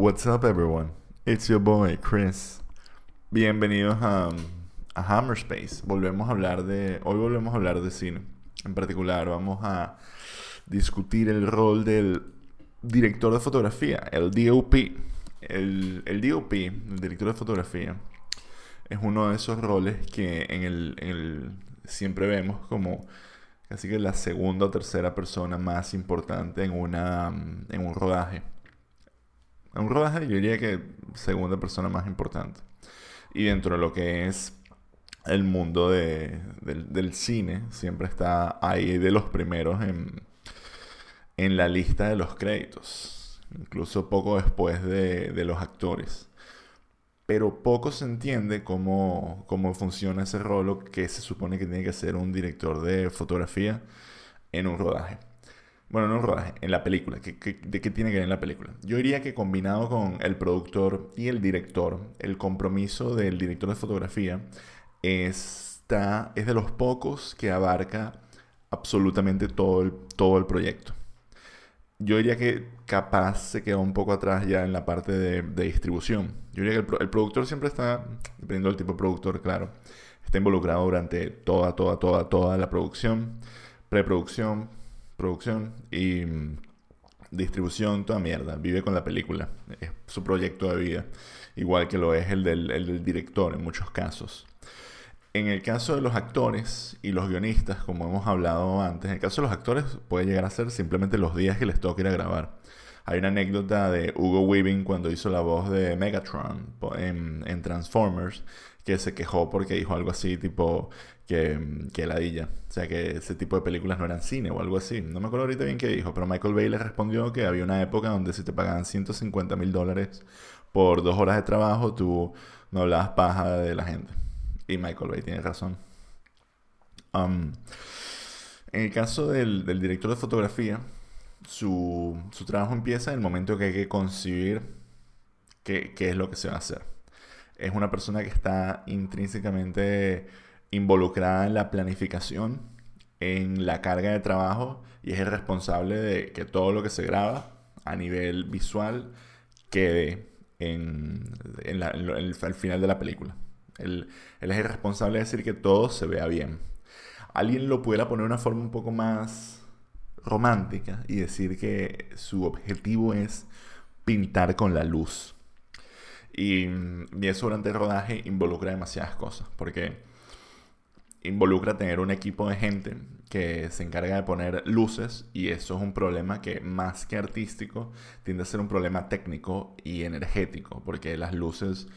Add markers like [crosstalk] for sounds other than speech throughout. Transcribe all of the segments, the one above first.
What's up, everyone? It's your boy, Chris. Bienvenidos a, a Hammerspace. Volvemos a hablar de. Hoy volvemos a hablar de cine. En particular, vamos a discutir el rol del director de fotografía, el DOP. El, DOP, el director de fotografía, es uno de esos roles que en el siempre vemos como casi que la segunda o tercera persona más importante en, una, en un rodaje. En un rodaje yo diría que segunda persona más importante. Y dentro de lo que es el mundo de, del, cine, siempre está ahí de los primeros en, en la lista de los créditos. Incluso poco después de, de los actores pero poco se entiende cómo, cómo funciona ese rol que se supone que tiene que ser un director de fotografía en un rodaje. Bueno, no un rodaje, en la película. ¿De qué tiene que ver en la película? Yo diría que combinado con el productor y el director, el compromiso del director de fotografía está, es de los pocos que abarca absolutamente todo el, todo el proyecto yo diría que capaz se quedó un poco atrás ya en la parte de, distribución. Yo diría que el, productor siempre está, dependiendo del tipo de productor, claro, está involucrado durante toda, toda, toda, toda la producción, preproducción, producción y mm, distribución, toda mierda. Vive con la película, es su proyecto de vida, igual que lo es el del, el director en muchos casos. En el caso de los actores y los guionistas, como hemos hablado antes, en el caso de los actores puede llegar a ser simplemente los días que les toca ir a grabar. Hay una anécdota de Hugo Weaving cuando hizo la voz de Megatron en, Transformers, que se quejó porque dijo algo así tipo que, que ladilla. O sea, que ese tipo de películas no eran cine o algo así. No me acuerdo ahorita bien qué dijo, pero Michael Bay le respondió que había una época donde si te pagaban 150 mil dólares por dos horas de trabajo, tú no hablabas paja de la gente. Y Michael Bay tiene razón. Um, en el caso del, director de fotografía, su, trabajo empieza en el momento que hay que concebir qué, qué, es lo que se va a hacer. Es una persona que está intrínsecamente involucrada en la planificación, en la carga de trabajo y es el responsable de que todo lo que se graba a nivel visual quede en, el, al final de la película. Él, es el responsable de decir que todo se vea bien. Alguien lo pudiera poner de una forma un poco más romántica y decir que su objetivo es pintar con la luz. Y, y, eso durante el rodaje involucra demasiadas cosas, porque involucra tener un equipo de gente que se encarga de poner luces y eso es un problema que más que artístico tiende a ser un problema técnico y energético, porque las luces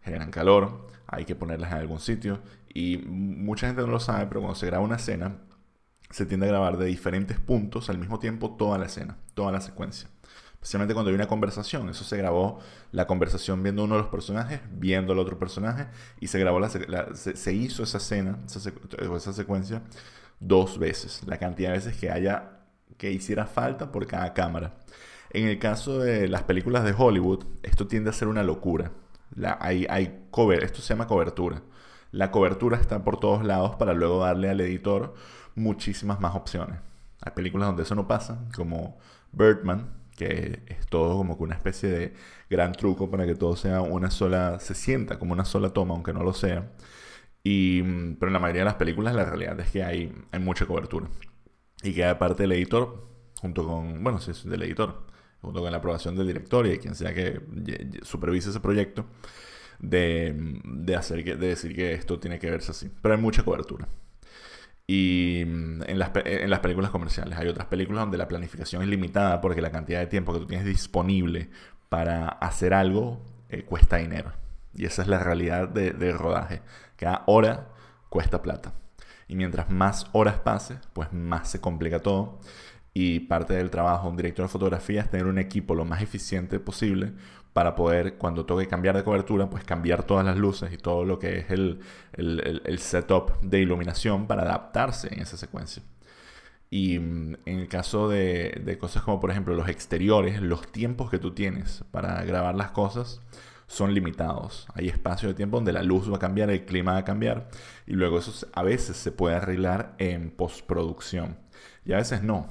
generan calor, hay que ponerlas en algún sitio y mucha gente no lo sabe, pero cuando se graba una escena, se tiende a grabar de diferentes puntos al mismo tiempo toda la escena, toda la secuencia. Especialmente cuando hay una conversación, eso se grabó la conversación viendo uno de los personajes, viendo al otro personaje, y se grabó la, se, hizo esa escena, esa, esa secuencia, dos veces, la cantidad de veces que haya, que hiciera falta por cada cámara. En el caso de las películas de Hollywood, esto tiende a ser una locura. Hay, hay cover, esto se llama cobertura. La cobertura está por todos lados para luego darle al editor muchísimas más opciones. Hay películas donde eso no pasa, como Birdman, que es todo como que una especie de gran truco para que todo sea una sola, se sienta como una sola toma, aunque no lo sea. Y, pero en la mayoría de las películas la realidad es que hay, hay mucha cobertura. Y que aparte del editor, junto con, bueno, sí, del editor, junto con la aprobación del director y de quien sea que supervise ese proyecto, de, hacer de decir que esto tiene que verse así. Pero hay mucha cobertura. Y mm, en las, en las películas comerciales hay otras películas donde la planificación es limitada porque la cantidad de tiempo que tú tienes disponible para hacer algo eh, cuesta dinero. Y esa es la realidad de, del rodaje. Cada hora cuesta plata. Y mientras más horas pase, pues más se complica todo y parte del trabajo de un director de fotografía es tener un equipo lo más eficiente posible para poder, cuando toque cambiar de cobertura, pues cambiar todas las luces y todo lo que es el, el, setup de iluminación para adaptarse en esa secuencia. Y mm, en el caso de, de, cosas como por ejemplo los exteriores, los tiempos que tú tienes para grabar las cosas son limitados. Hay espacio de tiempo donde la luz va a cambiar, el clima va a cambiar y luego eso a veces se puede arreglar en postproducción y a veces no.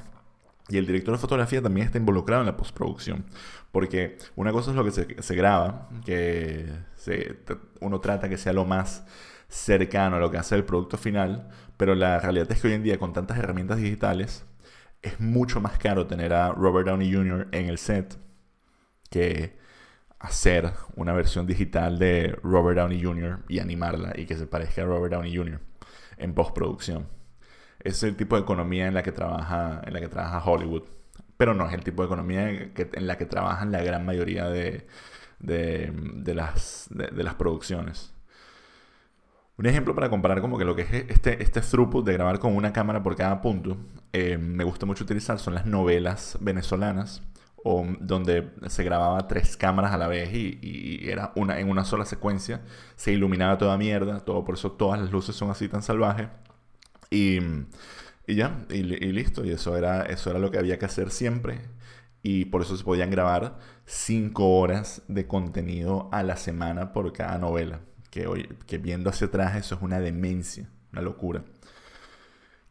Y el director de fotografía también está involucrado en la postproducción. Porque una cosa es lo que se, graba, que uno trata que sea lo más cercano a lo que hace el producto final, pero la realidad es que hoy en día con tantas herramientas digitales es mucho más caro tener a Robert Downey Jr. en el set que hacer una versión digital de Robert Downey Jr. y animarla y que se parezca a Robert Downey Jr. en postproducción. Es el tipo de economía en la que trabaja, en la que trabaja Hollywood. Pero no es el tipo de economía en la que trabajan la gran mayoría de, de, las, de, las producciones. Un ejemplo para comparar como que lo que es este, este throughput de grabar con una cámara por cada punto, eh, me gusta mucho utilizar son las novelas venezolanas o donde se grababa tres cámaras a la vez y, era una en una sola secuencia, se iluminaba toda mierda, todo por eso todas las luces son así tan salvajes y, ya, y, listo, y eso era, eso era lo que había que hacer siempre y por eso se podían grabar cinco horas de contenido a la semana por cada novela, que, hoy, que viendo hacia atrás eso es una demencia, una locura.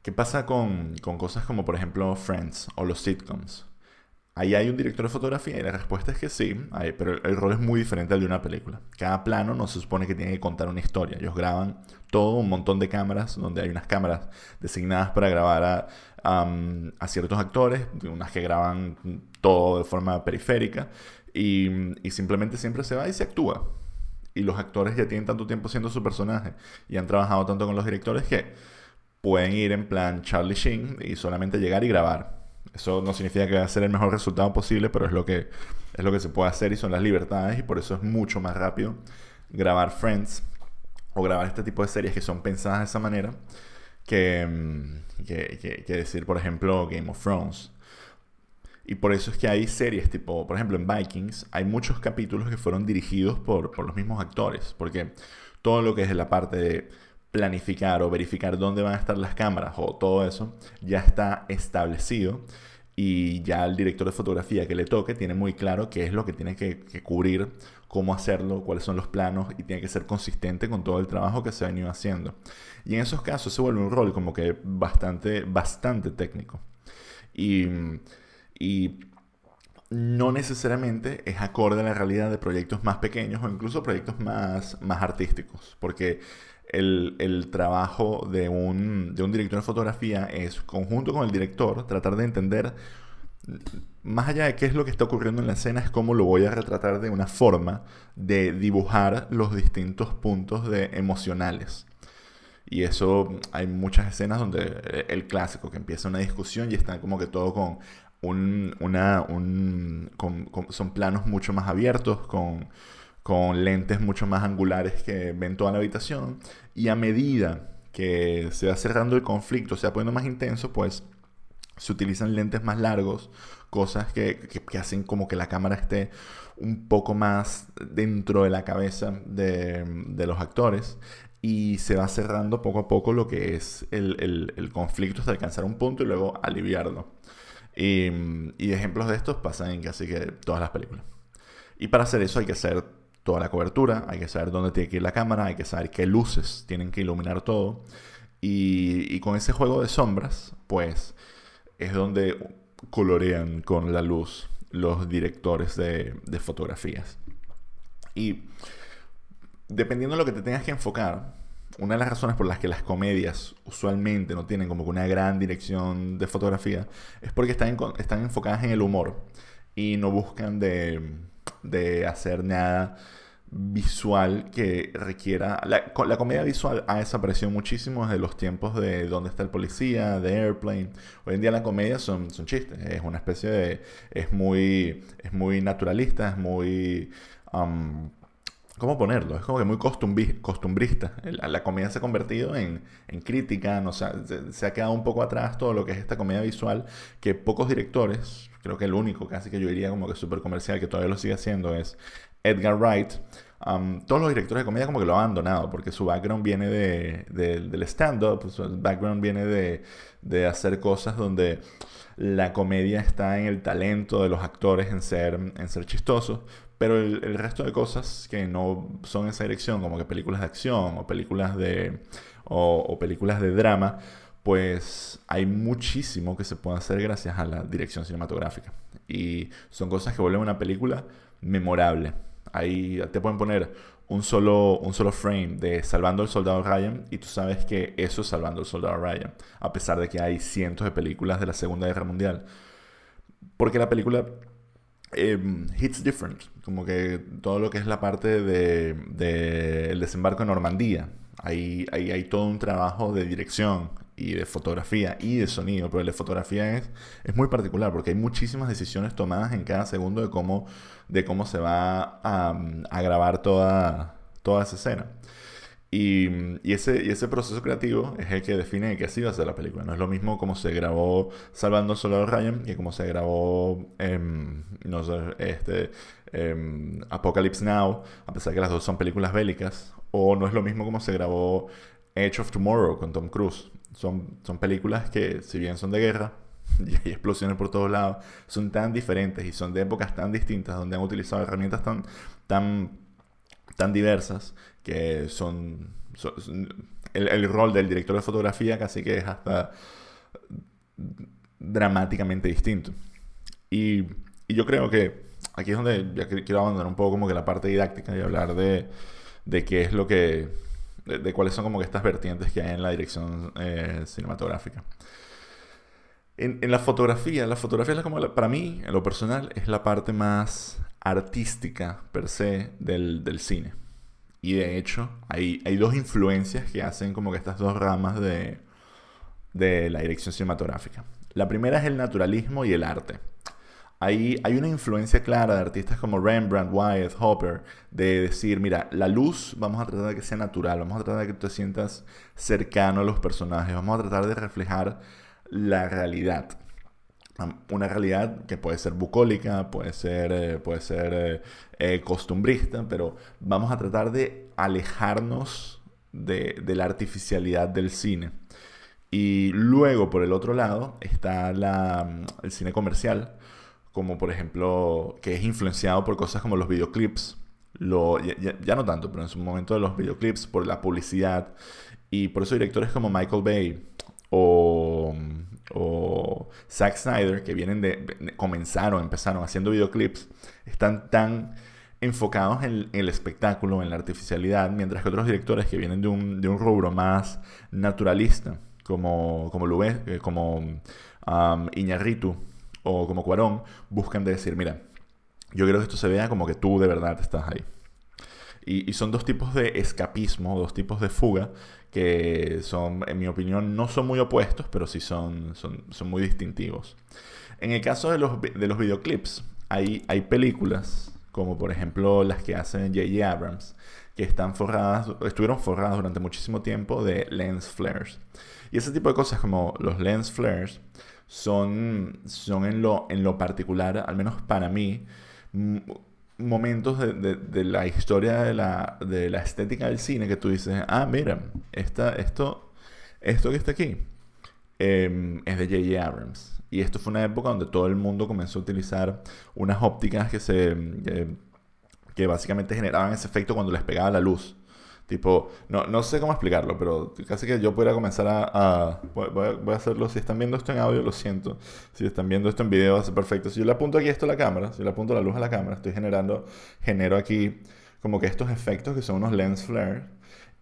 ¿Qué pasa con, con cosas como por ejemplo Friends o los sitcoms? Ahí hay un director de fotografía y la respuesta es que sí, pero el, rol es muy diferente al de una película. Cada plano no se supone que tiene que contar una historia. Ellos graban todo un montón de cámaras, donde hay unas cámaras designadas para grabar a, ciertos actores, unas que graban todo de forma periférica, y, y simplemente siempre se va y se actúa. Y los actores ya tienen tanto tiempo siendo su personaje y han trabajado tanto con los directores que pueden ir en plan Charlie Sheen y solamente llegar y grabar eso no significa que va a ser el mejor resultado posible, pero es lo que, es lo que se puede hacer y son las libertades y por eso es mucho más rápido grabar Friends o grabar este tipo de series que son pensadas de esa manera que, mm, que, decir, por ejemplo, Game of Thrones. Y por eso es que hay series tipo, por ejemplo, en Vikings hay muchos capítulos que fueron dirigidos por, por los mismos actores, porque todo lo que es la parte de planificar o verificar dónde van a estar las cámaras o todo eso ya está establecido y ya el director de fotografía que le toque tiene muy claro qué es lo que tiene que, cubrir, cómo hacerlo, cuáles son los planos y tiene que ser consistente con todo el trabajo que se ha venido haciendo. Y en esos casos se vuelve un rol como que bastante, bastante técnico. Y, y no necesariamente es acorde a la realidad de proyectos más pequeños o incluso proyectos más, más artísticos, porque el, trabajo de un, de un, director de fotografía es, conjunto con el director, tratar de entender, más allá de qué es lo que está ocurriendo en la escena, es cómo lo voy a retratar de una forma de dibujar los distintos puntos de emocionales. Y eso hay muchas escenas donde eh, el clásico, que empieza una discusión y está como que todo con un, una, un, son planos mucho más abiertos, con con lentes mucho más angulares que ven toda la habitación. Y a medida que se va cerrando el conflicto, se va poniendo más intenso, pues se utilizan lentes más largos, cosas que, que, hacen como que la cámara esté un poco más dentro de la cabeza de, de los actores y se va cerrando poco a poco lo que es el, el, conflicto hasta alcanzar un punto y luego aliviarlo. Y, y ejemplos de estos pasan en casi que todas las películas. Y para hacer eso hay que hacer toda la cobertura, hay que saber dónde tiene que ir la cámara, hay que saber qué luces tienen que iluminar todo. Y, con ese juego de sombras, pues es donde colorean con la luz los directores de, fotografías. Y dependiendo de lo que te tengas que enfocar, una de las razones por las que las comedias usualmente no tienen como que una gran dirección de fotografía es porque están, están enfocadas en el humor y no buscan de, de hacer nada visual que requiera... La, la, comedia visual ha desaparecido muchísimo desde los tiempos de Dónde está el policía, de Airplane. Hoy en día la comedia son, son chistes, es una especie de... es muy, es muy naturalista, es muy... Um, ¿Cómo ponerlo? Es como que muy costumbrista. La, comedia se ha convertido en, en crítica, no, se, se, ha quedado un poco atrás todo lo que es esta comedia visual, que pocos directores, creo que el único casi que yo diría como que súper comercial, que todavía lo sigue haciendo, es Edgar Wright, um, todos los directores de comedia como que lo han abandonado porque su background viene de, del stand-up, su background viene de, de, hacer cosas donde la comedia está en el talento de los actores en ser, en ser chistosos, pero el, resto de cosas que no son esa dirección, como que películas de acción o películas de, o, o películas de drama, pues hay muchísimo que se puede hacer gracias a la dirección cinematográfica. Y son cosas que vuelven una película memorable. Ahí te pueden poner un solo, un solo frame de Salvando al Soldado Ryan y tú sabes que eso es Salvando al Soldado Ryan, a pesar de que hay cientos de películas de la Segunda Guerra Mundial. Porque la película em, hits different, como que todo lo que es la parte del de, desembarco en Normandía, ahí, ahí hay todo un trabajo de dirección y de fotografía y de sonido, pero el de fotografía es, es muy particular porque hay muchísimas decisiones tomadas en cada segundo de cómo, de cómo se va a, grabar toda, toda esa escena. Y, ese, y ese proceso creativo es el que define que así va a ser la película. No es lo mismo como se grabó Salvando al Soldado Ryan que como se grabó no sé, este, Apocalypse Now, a pesar que las dos son películas bélicas. O no es lo mismo como se grabó Edge of Tomorrow con Tom Cruise. Son, son películas que, si bien son de guerra [laughs] y hay explosiones por todos lados, son tan diferentes y son de épocas tan distintas donde han utilizado herramientas tan, tan, tan diversas que son, el, rol del director de fotografía casi que es hasta dramáticamente distinto. Y, y yo creo que aquí es donde ya quiero abandonar un poco como que la parte didáctica y hablar de, de qué es lo que de, cuáles son como que estas vertientes que hay en la dirección eh, cinematográfica. En, la fotografía, la fotografía es como, para mí, en lo personal, es la parte más artística per se del cine. Y de hecho, hay, hay, dos influencias que hacen como que estas dos ramas de, de la dirección cinematográfica. La primera es el naturalismo y el arte. Hay, hay una influencia clara de artistas como Rembrandt, Wyatt, Hopper, de decir, mira, la luz vamos a tratar de que sea natural, vamos a tratar de que te sientas cercano a los personajes, vamos a tratar de reflejar la realidad. Una realidad que puede ser bucólica, puede ser, eh, puede ser eh, eh, costumbrista, pero vamos a tratar de alejarnos de, de la artificialidad del cine. Y luego, por el otro lado, está la, el cine comercial, como por ejemplo, que es influenciado por cosas como los videoclips, lo, ya, no tanto, pero en su momento de los videoclips, por la publicidad, y por eso directores como Michael Bay o, o Zack Snyder, que vienen de, comenzaron, empezaron haciendo videoclips, están tan enfocados en, el espectáculo, en la artificialidad, mientras que otros directores que vienen de un, de un rubro más naturalista, como, como, Lube, eh, como um, Iñarritu, o como Cuarón buscan de decir, mira, yo quiero que esto se vea como que tú de verdad estás ahí. Y, son dos tipos de escapismo, dos tipos de fuga que son, en mi opinión, no son muy opuestos, pero sí son, son, son muy distintivos. En el caso de los, de los videoclips, hay, hay películas, como por ejemplo las que hacen J.J. Abrams, que están forradas, estuvieron forradas durante muchísimo tiempo de lens flares. Y ese tipo de cosas como los lens flares son, son en, lo, en lo particular, al menos para mí, momentos de, de, la historia de la, de la estética del cine que tú dices, ah, mira, esta, esto, esto que está aquí em, es de J.J. Abrams. Y esto fue una época donde todo el mundo comenzó a utilizar unas ópticas que se... Eh, que básicamente generaban ese efecto cuando les pegaba la luz. Tipo, no, no sé cómo explicarlo, pero casi que yo pudiera comenzar a... voy, a, hacerlo, si están viendo esto en audio, lo siento. Si están viendo esto en video, ser perfecto. Si yo le apunto aquí esto a la cámara, si yo le apunto la luz a la cámara, estoy generando, genero aquí como que estos efectos que son unos lens flare.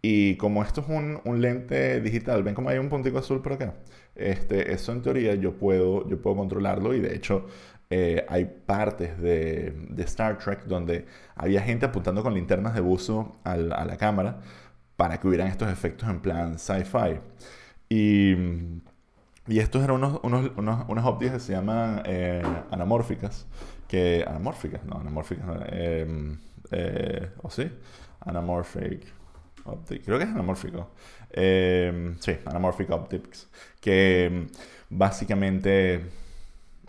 Y como esto es un, un, lente digital, ven como hay un puntico azul por acá. Este, eso en teoría yo puedo, yo puedo controlarlo y de hecho eh, hay partes de, Star Trek donde había gente apuntando con linternas de buzo a la cámara para que hubieran estos efectos en plan sci-fi. Y, y estos eran unos, unos, unas ópticas que se llaman eh, anamórficas. Que, anamórficas, no, anamórficas, em, eh, ¿o sí? Anamorphic creo que es anamórfico. Em, sí, anamorphic optics. Que em,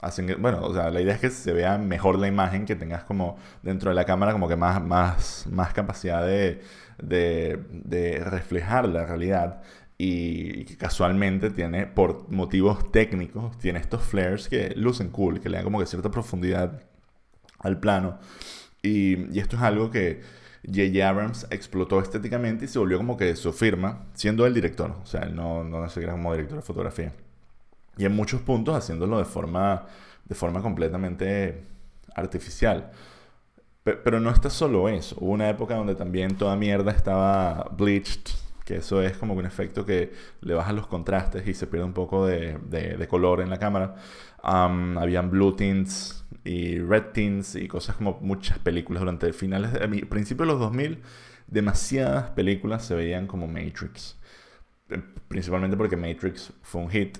básicamente bueno, o sea, la idea es que se vea mejor la imagen, que tengas como dentro de la cámara como que más, más, más capacidad de, de, reflejar la realidad y que casualmente tiene, por motivos técnicos, tiene estos flares que lucen cool, que le dan como que cierta profundidad al plano. Y, y esto es algo que J.J. Abrams explotó estéticamente y se volvió como que su firma, siendo el director. O sea, él no, no se crea como director de fotografía. Y en muchos puntos haciéndolo de forma, de forma completamente artificial. Pero no está solo eso. Hubo una época donde también toda mierda estaba bleached, que eso es como un efecto que le baja los contrastes y se pierde un poco de, de, color en la cámara. habían blue tints y red tints y cosas como muchas películas durante finales, de, principios de los 2000, demasiadas películas se veían como Matrix. Eh, principalmente porque Matrix fue un hit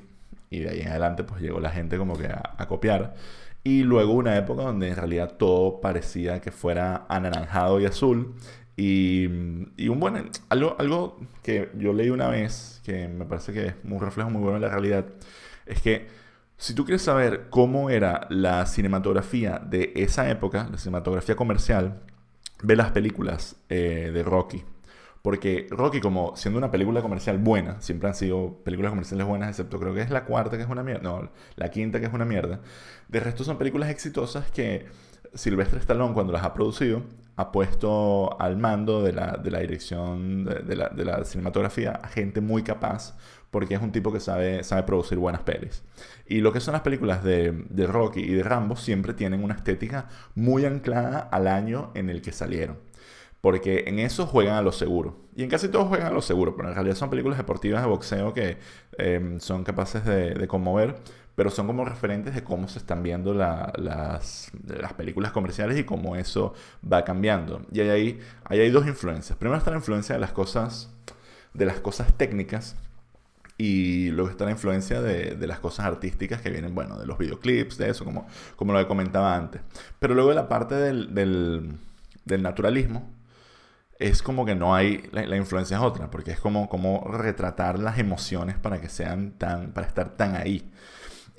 y de ahí en adelante pues llegó la gente como que a, copiar. Y luego una época donde en realidad todo parecía que fuera anaranjado y azul. Y, y, un buen, algo, algo que yo leí una vez, que me parece que es un reflejo muy bueno de la realidad, es que si tú quieres saber cómo era la cinematografía de esa época, la cinematografía comercial, ve las películas eh, de Rocky. Porque Rocky, como siendo una película comercial buena, siempre han sido películas comerciales buenas, excepto creo que es la cuarta que es una mierda, no, la quinta que es una mierda. De resto son películas exitosas que Silvestre Stallone, cuando las ha producido, ha puesto al mando de la, de la dirección de, la, de, la, cinematografía a gente muy capaz, porque es un tipo que sabe, sabe producir buenas pelis. Y lo que son las películas de, de Rocky y de Rambo siempre tienen una estética muy anclada al año en el que salieron. Porque en eso juegan a lo seguro. Y en casi todos juegan a lo seguro, pero en realidad son películas deportivas de boxeo que em, son capaces de, conmover, pero son como referentes de cómo se están viendo las, las, películas comerciales y cómo eso va cambiando. Y ahí hay, ahí hay dos influencias. Primero está la influencia de las cosas, de las cosas técnicas, y luego está la influencia de, de, las cosas artísticas que vienen, bueno, de los videoclips, de eso, como, como lo que comentaba antes. Pero luego la parte del, del naturalismo, es como que no hay, la, influencia es otra, porque es como, como retratar las emociones para que sean tan, para estar tan ahí.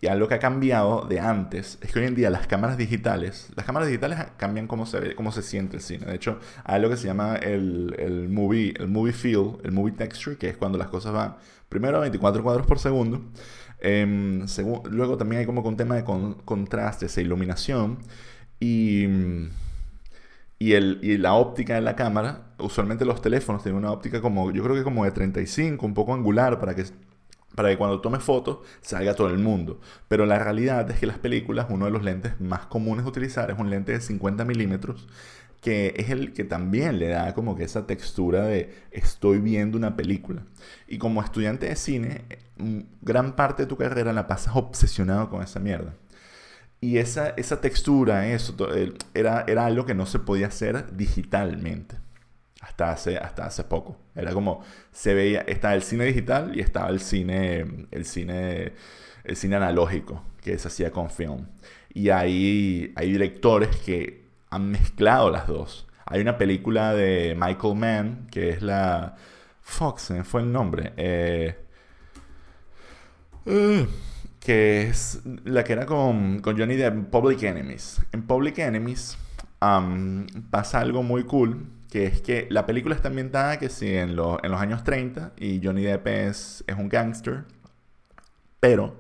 Y algo que ha cambiado de antes es que hoy en día las cámaras digitales, las cámaras digitales cambian cómo se ve, cómo se siente el cine. De hecho, hay algo que se llama el, el movie, el movie feel, el movie texture, que es cuando las cosas van primero a 24 cuadros por segundo. Em, luego también hay como un tema de contrastes e iluminación. Y y, el, y la óptica de la cámara, usualmente los teléfonos tienen una óptica como, yo creo que como de 35, un poco angular, para que, para que cuando tome fotos salga todo el mundo. Pero la realidad es que las películas, uno de los lentes más comunes de utilizar es un lente de 50 milímetros, que es el que también le da como que esa textura de estoy viendo una película. Y como estudiante de cine, mm, gran parte de tu carrera la pasas obsesionado con esa mierda. Y esa, esa textura, eso, era, era algo que no se podía hacer digitalmente. Hasta hace, hasta hace poco. Era como, se veía, estaba el cine digital y estaba el cine, el cine, el cine analógico, que se hacía con film. Y hay, hay directores que han mezclado las dos. Hay una película de Michael Mann, que es la... Fox, fue el nombre. Eh, uh, que es la que era con, con Johnny Depp, Public Enemies. En Public Enemies pasa algo muy cool, que es que la película está ambientada que sí, en, en los años 30 y Johnny Depp es, es un gangster, pero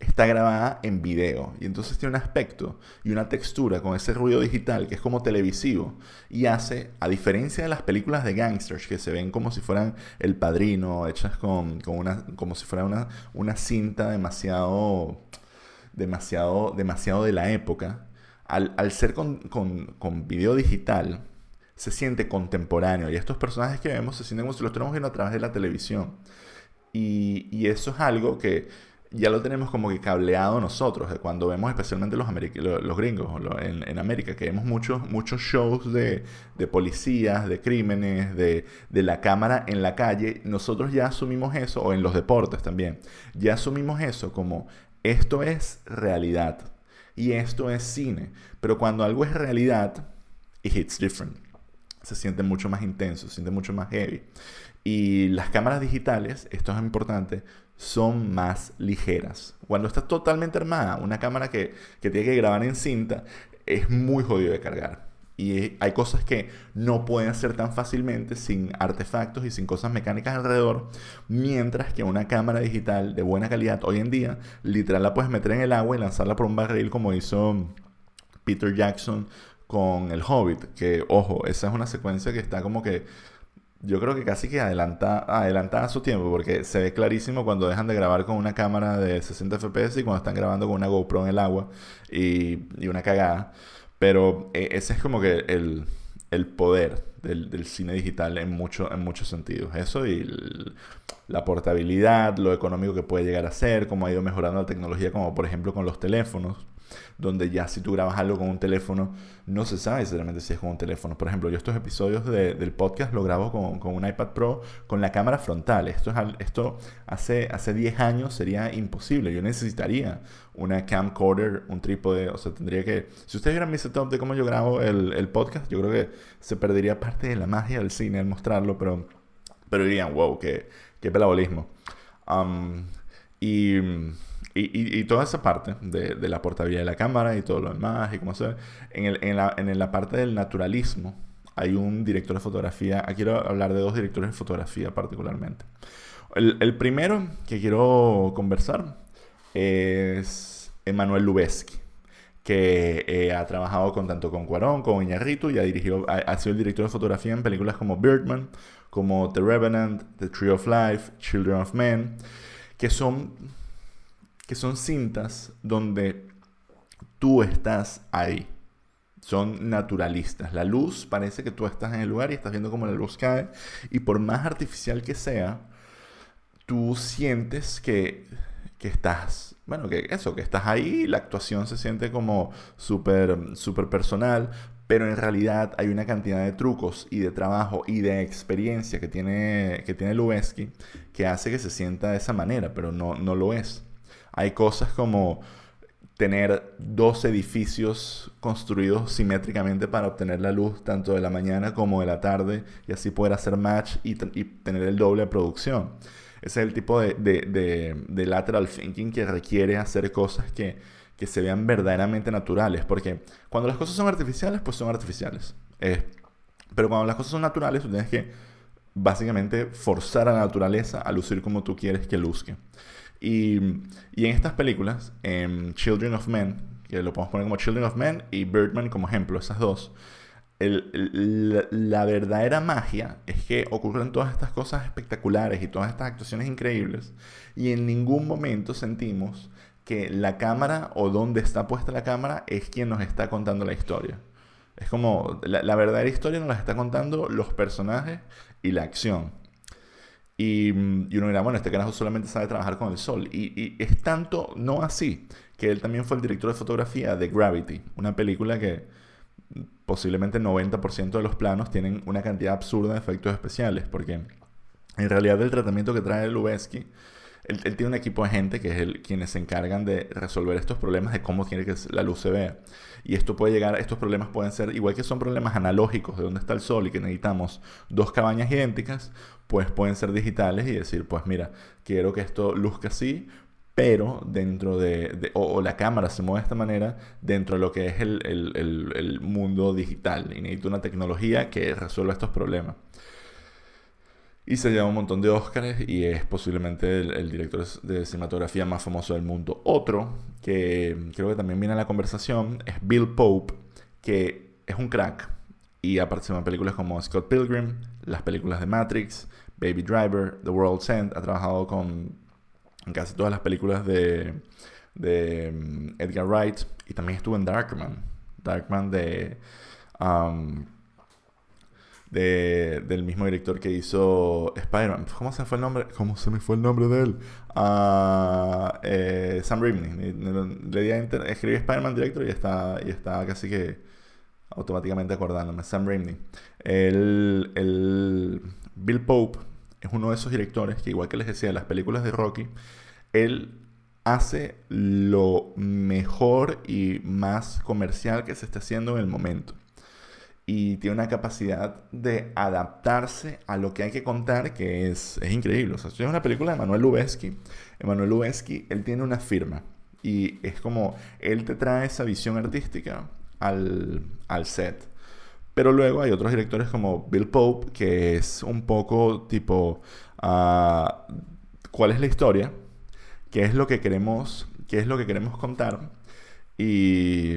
está grabada en video y entonces tiene un aspecto y una textura con ese ruido digital que es como televisivo y hace, a diferencia de las películas de gangsters que se ven como si fueran El Padrino, hechas con, una, como si fuera una, una cinta demasiado, demasiado, demasiado de la época, al, ser con, con, video digital, se siente contemporáneo. Y estos personajes que vemos se sienten como si los estuviéramos viendo a través de la televisión. Y, y eso es algo que ya lo tenemos como que cableado nosotros, cuando vemos especialmente los, los gringos en, América, que vemos muchos, muchos shows de, de policías, de crímenes, de, de, la cámara en la calle, nosotros ya asumimos eso, o en los deportes también, ya asumimos eso como esto es realidad y esto es cine, pero cuando algo es realidad, it hits different, se siente mucho más intenso, se siente mucho más heavy. Y las cámaras digitales, esto es importante, son más ligeras. Cuando está totalmente armada, una cámara que, tiene que grabar en cinta es muy jodido de cargar. Y hay cosas que no pueden hacer tan fácilmente sin artefactos y sin cosas mecánicas alrededor. Mientras que una cámara digital de buena calidad hoy en día, literal la puedes meter en el agua y lanzarla por un barril como hizo Peter Jackson con El Hobbit, que ojo, esa es una secuencia que está como que yo creo que casi que adelanta, adelantada su tiempo, porque se ve clarísimo cuando dejan de grabar con una cámara de 60 FPS y cuando están grabando con una GoPro en el agua y, y una cagada. Pero eh, ese es como que el, el poder del, cine digital en, en muchos sentidos. Eso y la portabilidad, lo económico que puede llegar a ser, cómo ha ido mejorando la tecnología, como por ejemplo con los teléfonos donde ya si tú grabas algo con un teléfono, no se sabe sinceramente si es con un teléfono. Por ejemplo, yo estos episodios del podcast lo grabo con, con, un iPad Pro con la cámara frontal. Esto, es, esto hace, hace 10 años sería imposible. Yo necesitaría una camcorder, un trípode, o sea, tendría que... Si ustedes vieran mi setup de cómo yo grabo el, el podcast, yo creo que se perdería parte de la magia del cine al mostrarlo, pero, pero dirían, wow, qué, qué pelabolismo. Y y, y, toda esa parte de, la portabilidad de la cámara y todo lo demás, y cómo se en, en, la, parte del naturalismo, hay un director de fotografía. Aquí quiero hablar de dos directores de fotografía particularmente. El, primero que quiero conversar es Emanuel Lubezki, que eh, ha trabajado con tanto con Cuarón como Iñárritu y ha, dirigido, ha, sido el director de fotografía en películas como Birdman, como The Revenant, The Tree of Life, Children of Men, que son que son cintas donde tú estás ahí. Son naturalistas. La luz parece que tú estás en el lugar y estás viendo cómo la luz cae. Y por más artificial que sea, tú sientes que, que estás, bueno, que eso, que estás ahí. La actuación se siente como súper super personal. Pero en realidad hay una cantidad de trucos y de trabajo y de experiencia que tiene, que tiene Lubeski que hace que se sienta de esa manera, pero no, no lo es. Hay cosas como tener dos edificios construidos simétricamente para obtener la luz tanto de la mañana como de la tarde y así poder hacer match y, tener el doble de producción. Ese es el tipo de, lateral thinking que requiere hacer cosas que, se vean verdaderamente naturales. Porque cuando las cosas son artificiales, pues son artificiales. Eh, pero cuando las cosas son naturales, tú tienes que básicamente forzar a la naturaleza a lucir como tú quieres que luzque. Y, y en estas películas, en Children of Men, que lo podemos poner como Children of Men y Birdman como ejemplo, esas dos, el, la, verdadera magia es que ocurren todas estas cosas espectaculares y todas estas actuaciones increíbles y en ningún momento sentimos que la cámara o donde está puesta la cámara es quien nos está contando la historia. Es como la, la verdadera historia nos la está contando los personajes y la acción. Y, uno dirá, bueno, este carajo solamente sabe trabajar con el sol. Y, es tanto no así, que él también fue el director de fotografía de Gravity, una película que posiblemente el 90% de los planos tienen una cantidad absurda de efectos especiales, porque en realidad el tratamiento que trae Lubezki, él, él, tiene un equipo de gente que es el, quienes se encargan de resolver estos problemas de cómo quiere que la luz se vea. Y esto puede llegar, estos problemas pueden ser, igual que son problemas analógicos de dónde está el sol y que necesitamos dos cabañas idénticas, pues pueden ser digitales y decir, pues mira, quiero que esto luzca así, pero dentro de, o, la cámara se mueve de esta manera dentro de lo que es el, el, el, mundo digital y necesito una tecnología que resuelva estos problemas. Y se lleva un montón de Oscars y es posiblemente el, director de cinematografía más famoso del mundo. Otro que creo que también viene a la conversación es Bill Pope, que es un crack y ha participado en películas como Scott Pilgrim, las películas de Matrix, Baby Driver, The World's End. Ha trabajado con en casi todas las películas de, de mm, Edgar Wright y también estuvo en Darkman. Darkman de, um, de del mismo director que hizo Spider-Man. ¿Cómo se fue el nombre? ¿Cómo se me fue el nombre de él? Uh, eh, Sam Raimi. Le di a escribí Spider-Man Director y está, y está casi que automáticamente acordándome. Sam Raimi. El, el Bill Pope es uno de esos directores que, igual que les decía, las películas de Rocky, él hace lo mejor y más comercial que se está haciendo en el momento. Y tiene una capacidad de adaptarse a lo que hay que contar que es, es increíble. O es una película de Manuel Lubezki. Emanuel Lubezki, él tiene una firma. Y es como, él te trae esa visión artística al, al set. Pero luego hay otros directores como Bill Pope, que es un poco tipo, uh, ¿cuál es la historia? ¿Qué es lo que queremos, qué es lo que queremos contar? Y,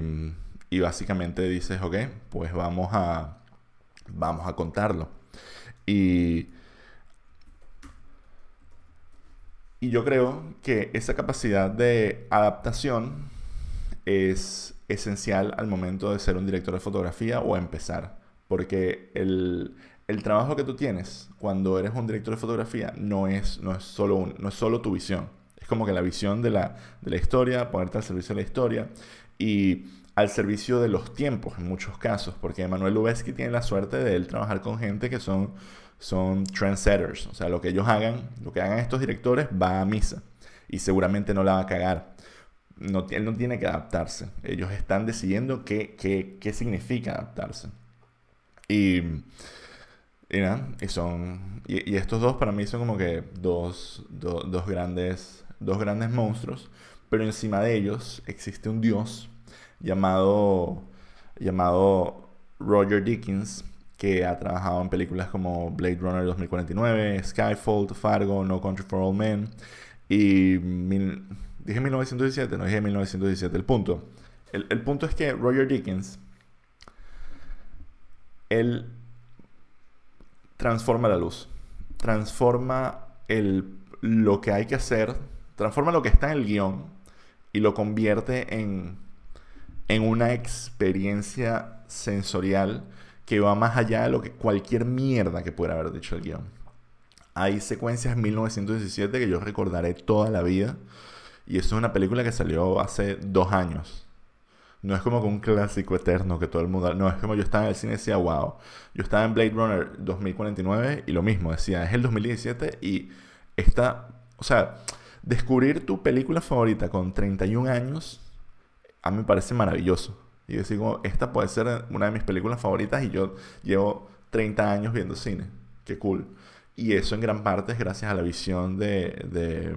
y básicamente dices, ok, pues vamos a, vamos a contarlo. Y, y yo creo que esa capacidad de adaptación es esencial al momento de ser un director de fotografía o empezar. Porque el, el trabajo que tú tienes cuando eres un director de fotografía no es, no es, solo, no es solo tu visión. Es como que la visión de la, de la historia, ponerte al servicio de la historia. Y al servicio de los tiempos en muchos casos, porque Manuel Lubezki tiene la suerte de él trabajar con gente que son, son trendsetters, o sea, lo que ellos hagan, lo que hagan estos directores va a misa y seguramente no la va a cagar. No, él no tiene que adaptarse, ellos están decidiendo qué, qué, qué significa adaptarse. Y, y, son, y, estos dos para mí son como que dos, dos, grandes, dos grandes monstruos, pero encima de ellos existe un dios llamado, llamado Roger Dickens, que ha trabajado en películas como Blade Runner 2049, Skyfall, Fargo, No Country for All Men. Y dije 1917, no dije 1917. El punto, el punto es que Roger Dickens, él transforma la luz, transforma el, lo que hay que hacer, transforma lo que está en el guion y lo convierte en en una experiencia sensorial que va más allá de lo que cualquier mierda que pueda haber dicho el guion. Hay secuencias en 1917 que yo recordaré toda la vida. Y eso es una película que salió hace dos años. No es como un clásico eterno que todo el mundo... No, es como yo estaba en el cine y decía, wow. Yo estaba en Blade Runner 2049 y lo mismo, decía, es el 2017 y está... O sea, descubrir tu película favorita con 31 años a mí me parece maravilloso. Y yo digo, esta puede ser una de mis películas favoritas y yo llevo 30 años viendo cine. Qué cool. Y eso en gran parte es gracias a la visión de, de,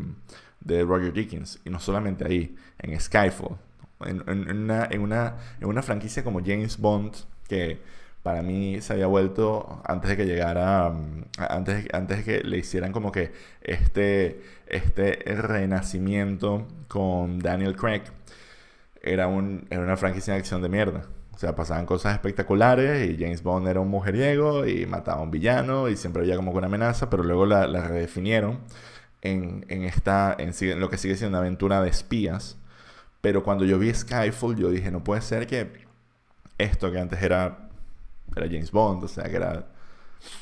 de Roger Dickens. Y no solamente ahí, en Skyfall. En, en, una, en, una, en una franquicia como James Bond, que para mí se había vuelto antes de que llegara antes, antes de que le hicieran como que este este renacimiento con Daniel Craig era, un, era una franquicia de acción de mierda. O sea, pasaban cosas espectaculares y James Bond era un mujeriego y mataba a un villano y siempre había como una amenaza, pero luego la, la redefinieron en, en, esta, en, lo que sigue siendo una aventura de espías. Pero cuando yo vi Skyfall, yo dije, no puede ser que esto que antes era, era James Bond, o sea, que era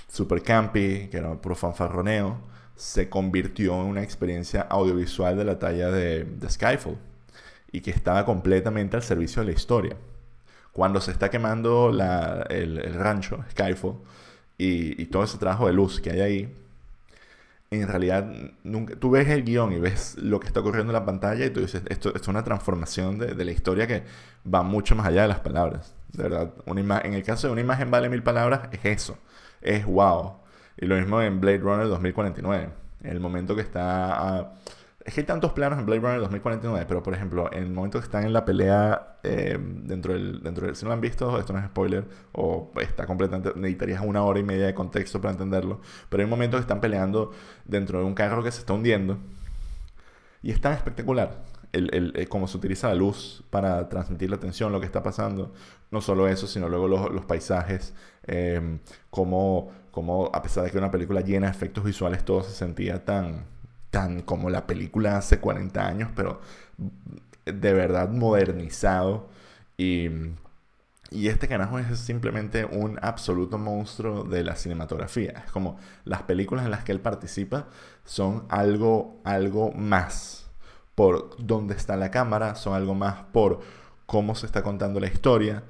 super campy, que era puro fanfarroneo, se convirtió en una experiencia audiovisual de la talla de, de Skyfall y que estaba completamente al servicio de la historia. Cuando se está quemando el, rancho, Skyfall, y, todo ese trabajo de luz que hay ahí, en realidad nunca, tú ves el guion y ves lo que está ocurriendo en la pantalla y tú dices, esto, es una transformación de, la historia que va mucho más allá de las palabras. De verdad, una en el caso de una imagen vale mil palabras, es eso, es wow. Y lo mismo en Blade Runner 2049, en el momento que está... Es que hay tantos planos en Blade Runner 2049, pero por ejemplo, en el momento que están en la pelea eh, dentro, del, dentro del... Si no lo han visto, esto no es spoiler, o está completamente... Necesitarías una hora y media de contexto para entenderlo, pero hay un momento que están peleando dentro de un carro que se está hundiendo y es tan espectacular el, el, eh, cómo se utiliza la luz para transmitir la atención, lo que está pasando. No solo eso, sino luego los, paisajes, eh, como, como a pesar de que una película llena de efectos visuales, todo se sentía tan tan como la película hace 40 años, pero de verdad modernizado. Y, y este carajo es simplemente un absoluto monstruo de la cinematografía. Es como las películas en las que él participa son algo, algo más por dónde está la cámara, son algo más por cómo se está contando la historia.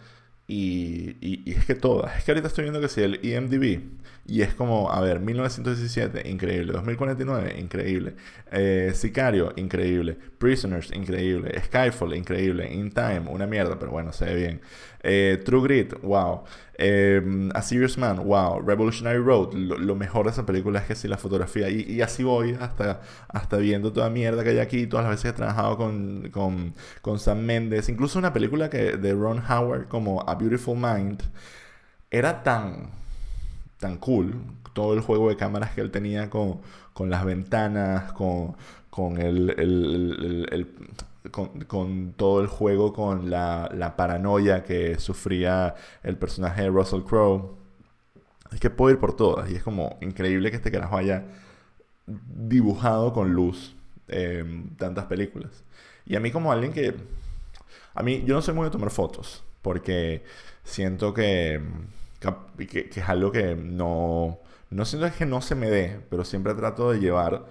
Y, y, y, es que todas, es que ahorita estoy viendo que si el IMDb y es como, a ver, 1917, increíble. 2049, increíble. Eh, Sicario, increíble. Prisoners, increíble. Skyfall, increíble. In Time, una mierda, pero bueno, se ve bien. Eh, True Grit, wow. Eh, A Serious Man, wow. Revolutionary Road, lo, mejor de esa película es que sí, la fotografía. Y, así voy hasta, hasta viendo toda mierda que hay aquí, todas las veces que he trabajado con, con, con Sam Mendes. Incluso una película que, de Ron Howard como A Beautiful Mind era tan tan cool. Todo el juego de cámaras que él tenía con, con las ventanas, con, con el, el, con, todo el juego, con la, la, paranoia que sufría el personaje de Russell Crowe. Es que puedo ir por todas y es como increíble que este carajo haya dibujado con luz em, tantas películas. Y a mí como alguien que... A mí yo no soy muy de tomar fotos porque siento que, que, es algo que no... No siento que no se me dé, pero siempre trato de llevar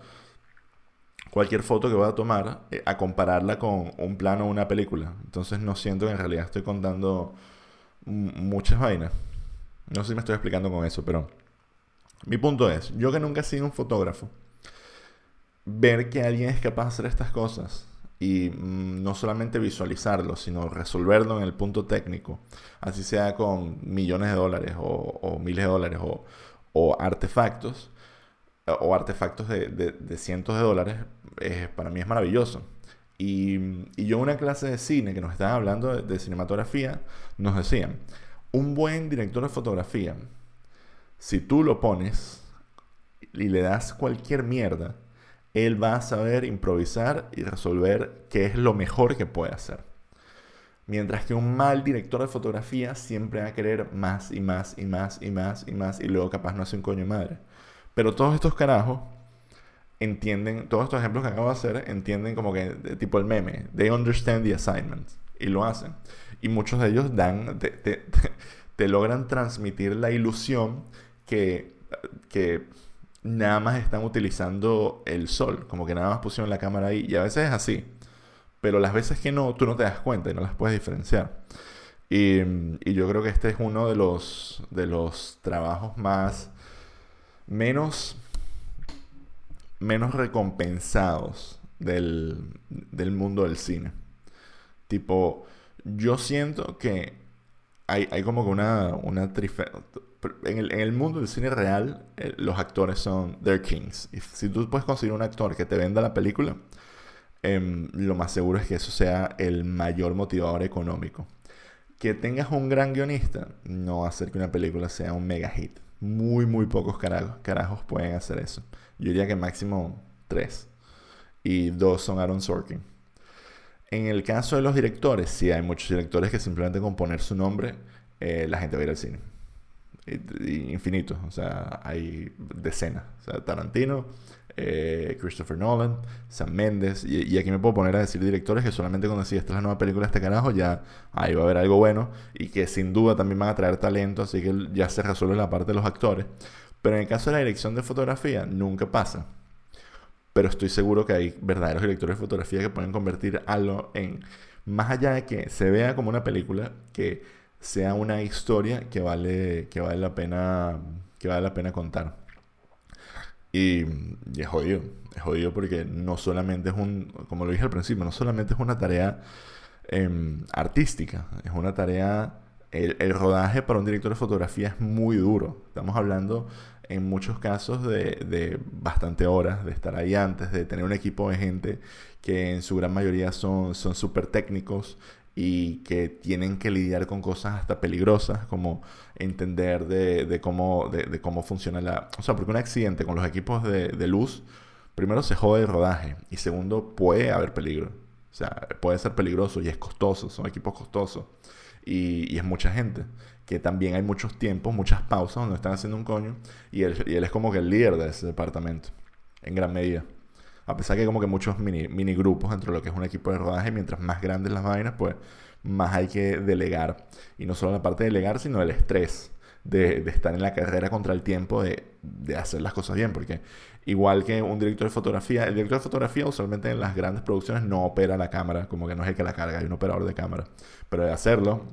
cualquier foto que voy a tomar eh, a compararla con un plano o una película. Entonces no siento que en realidad estoy contando muchas vainas. No sé si me estoy explicando con eso, pero mi punto es, yo que nunca he sido un fotógrafo, ver que alguien es capaz de hacer estas cosas y mm, no solamente visualizarlo, sino resolverlo en el punto técnico, así sea con millones de dólares o, miles de dólares o artefactos, o artefactos de, cientos de dólares, para mí es maravilloso. Y, yo en una clase de cine que nos estaban hablando de, cinematografía, nos decían, un buen director de fotografía, si tú lo pones y le das cualquier mierda, él va a saber improvisar y resolver qué es lo mejor que puede hacer. Mientras que un mal director de fotografía siempre va a querer más y más y más y más y más y luego capaz no hace un coño madre. Pero todos estos carajos entienden, todos estos ejemplos que acabo de hacer, entienden como que, tipo el meme, they understand the assignment y lo hacen. Y muchos de ellos dan, te, te, [laughs] logran transmitir la ilusión que, que nada más están utilizando el sol, como que nada más pusieron la cámara ahí. Y a veces es así. Pero las veces que no, tú no te das cuenta y no las puedes diferenciar. Y, y yo creo que este es uno de los, de los trabajos más menos, menos recompensados del, mundo del cine. Tipo, yo siento que hay, como que una, una en el, mundo del cine real, eh, los actores son their kings. Y si tú puedes conseguir un actor que te venda la película, em, lo más seguro es que eso sea el mayor motivador económico. Que tengas un gran guionista no va hacer que una película sea un mega hit. Muy, muy pocos carajos, carajos pueden hacer eso. Yo diría que máximo tres. Y dos son Aaron Sorkin. En el caso de los directores, sí hay muchos directores que simplemente con poner su nombre, eh, la gente va a ir al cine. Infinitos, o sea, hay decenas. O sea, Tarantino, eh, Christopher Nolan, Sam Mendes, y, aquí me puedo poner a decir directores que solamente cuando decía esta es la nueva película de este carajo, ya ahí va a haber algo bueno y que sin duda también van a traer talento, así que ya se resuelve la parte de los actores. Pero en el caso de la dirección de fotografía, nunca pasa. Pero estoy seguro que hay verdaderos directores de fotografía que pueden convertir algo en, más allá de que se vea como una película, que sea una historia que vale, que vale la pena, que vale la pena contar. Y, es jodido, es jodido porque no solamente es un, como lo dije al principio, no solamente es una tarea em, artística, es una tarea, el, rodaje para un director de fotografía es muy duro. Estamos hablando en muchos casos de, de bastante horas, de estar ahí antes, de tener un equipo de gente que en su gran mayoría son súper técnicos y que tienen que lidiar con cosas hasta peligrosas, como entender de, cómo, de, cómo funciona la... O sea, porque un accidente con los equipos de, luz, primero se jode el rodaje y segundo puede haber peligro. O sea, puede ser peligroso y es costoso, son equipos costosos. Y, es mucha gente. Que también hay muchos tiempos, muchas pausas donde están haciendo un coño. Y él, y él es como que el líder de ese departamento, en gran medida. A pesar que hay como que muchos mini, grupos dentro de lo que es un equipo de rodaje, mientras más grandes las vainas, pues más hay que delegar. Y no solo la parte de delegar, sino el estrés de, de estar en la carrera contra el tiempo de, de, hacer las cosas bien. Porque igual que un director de fotografía, el director de fotografía usualmente en las grandes producciones no opera la cámara, como que no es el que la carga, hay un operador de cámara. Pero de hacerlo,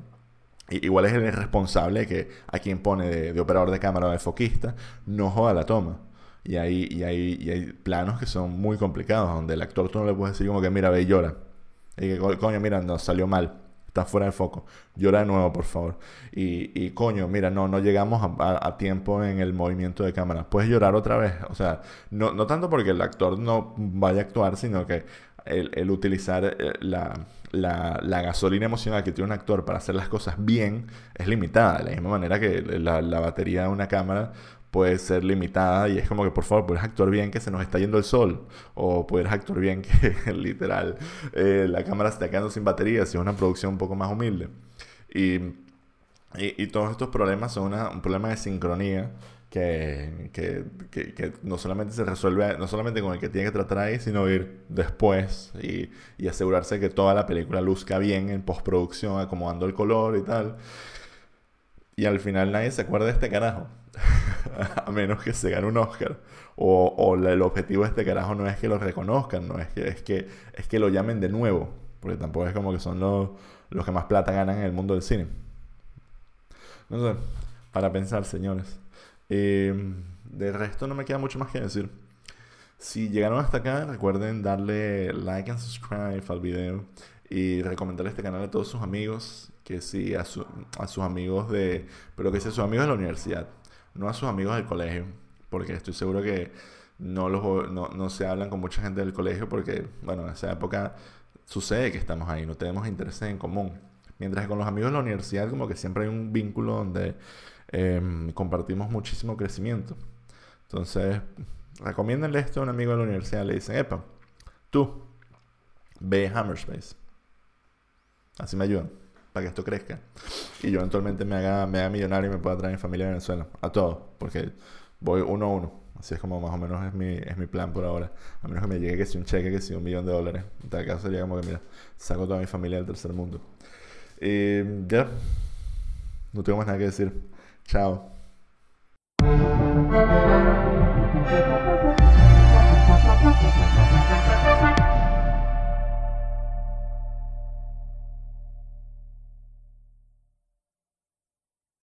igual es el responsable que a quien pone de, de operador de cámara o de foquista, no joda la toma. Y hay, y, hay, y hay planos que son muy complicados, donde el actor tú no le puedes decir como que mira, ve y llora. Y que coño, mira, no, salió mal. Está fuera de foco. Llora de nuevo, por favor. Y, y coño, mira, no, no llegamos a, tiempo en el movimiento de cámara. Puedes llorar otra vez. O sea, no, no tanto porque el actor no vaya a actuar, sino que el, el utilizar eh, la, la, la, gasolina emocional que tiene un actor para hacer las cosas bien es limitada. De la misma manera que la, la batería de una cámara puede ser limitada y es como que por favor puedes actuar bien que se nos está yendo el sol o puedes actuar bien que [laughs] literal eh, la cámara se está quedando sin batería si es una producción un poco más humilde y, y, todos estos problemas son un problema de sincronía que, que, que, no solamente se resuelve, no solamente con el que tiene que tratar ahí, sino ir después y, y asegurarse que toda la película luzca bien en postproducción, acomodando el color y tal. Y al final nadie se acuerda de este carajo. [laughs] a menos que se gane un Oscar. O, el objetivo de este carajo no es que lo reconozcan, no es que, es que, es que lo llamen de nuevo. Porque tampoco es como que son los, los que más plata ganan en el mundo del cine. No sé, para pensar, señores. Eh, de resto no me queda mucho más que decir. Si llegaron hasta acá, recuerden darle like and subscribe al video y recomendar este canal a todos sus amigos, que sí, a, a sus amigos de, pero que sea sus amigos de la universidad, no a sus amigos del colegio, porque estoy seguro que no, los, no, no se hablan con mucha gente del colegio porque, bueno, en esa época sucede que estamos ahí, no tenemos intereses en común. Mientras que con los amigos de la universidad como que siempre hay un vínculo donde em, compartimos muchísimo crecimiento. Entonces, recomiéndenle esto a un amigo de la universidad. Le dicen, epa, tú, ve Hammerspace. Así me ayudan que esto crezca. Y yo eventualmente me haga, me haga millonario y me pueda traer mi familia a Venezuela. A todos. Porque voy uno a uno. Así es como más o menos es mi, es mi plan por ahora. A menos que me llegue que sea un cheque, que sea un millón de dólares. En tal caso sería como que, mira, saco toda mi familia del tercer mundo. Y ya. No tengo más nada que decir. Chao.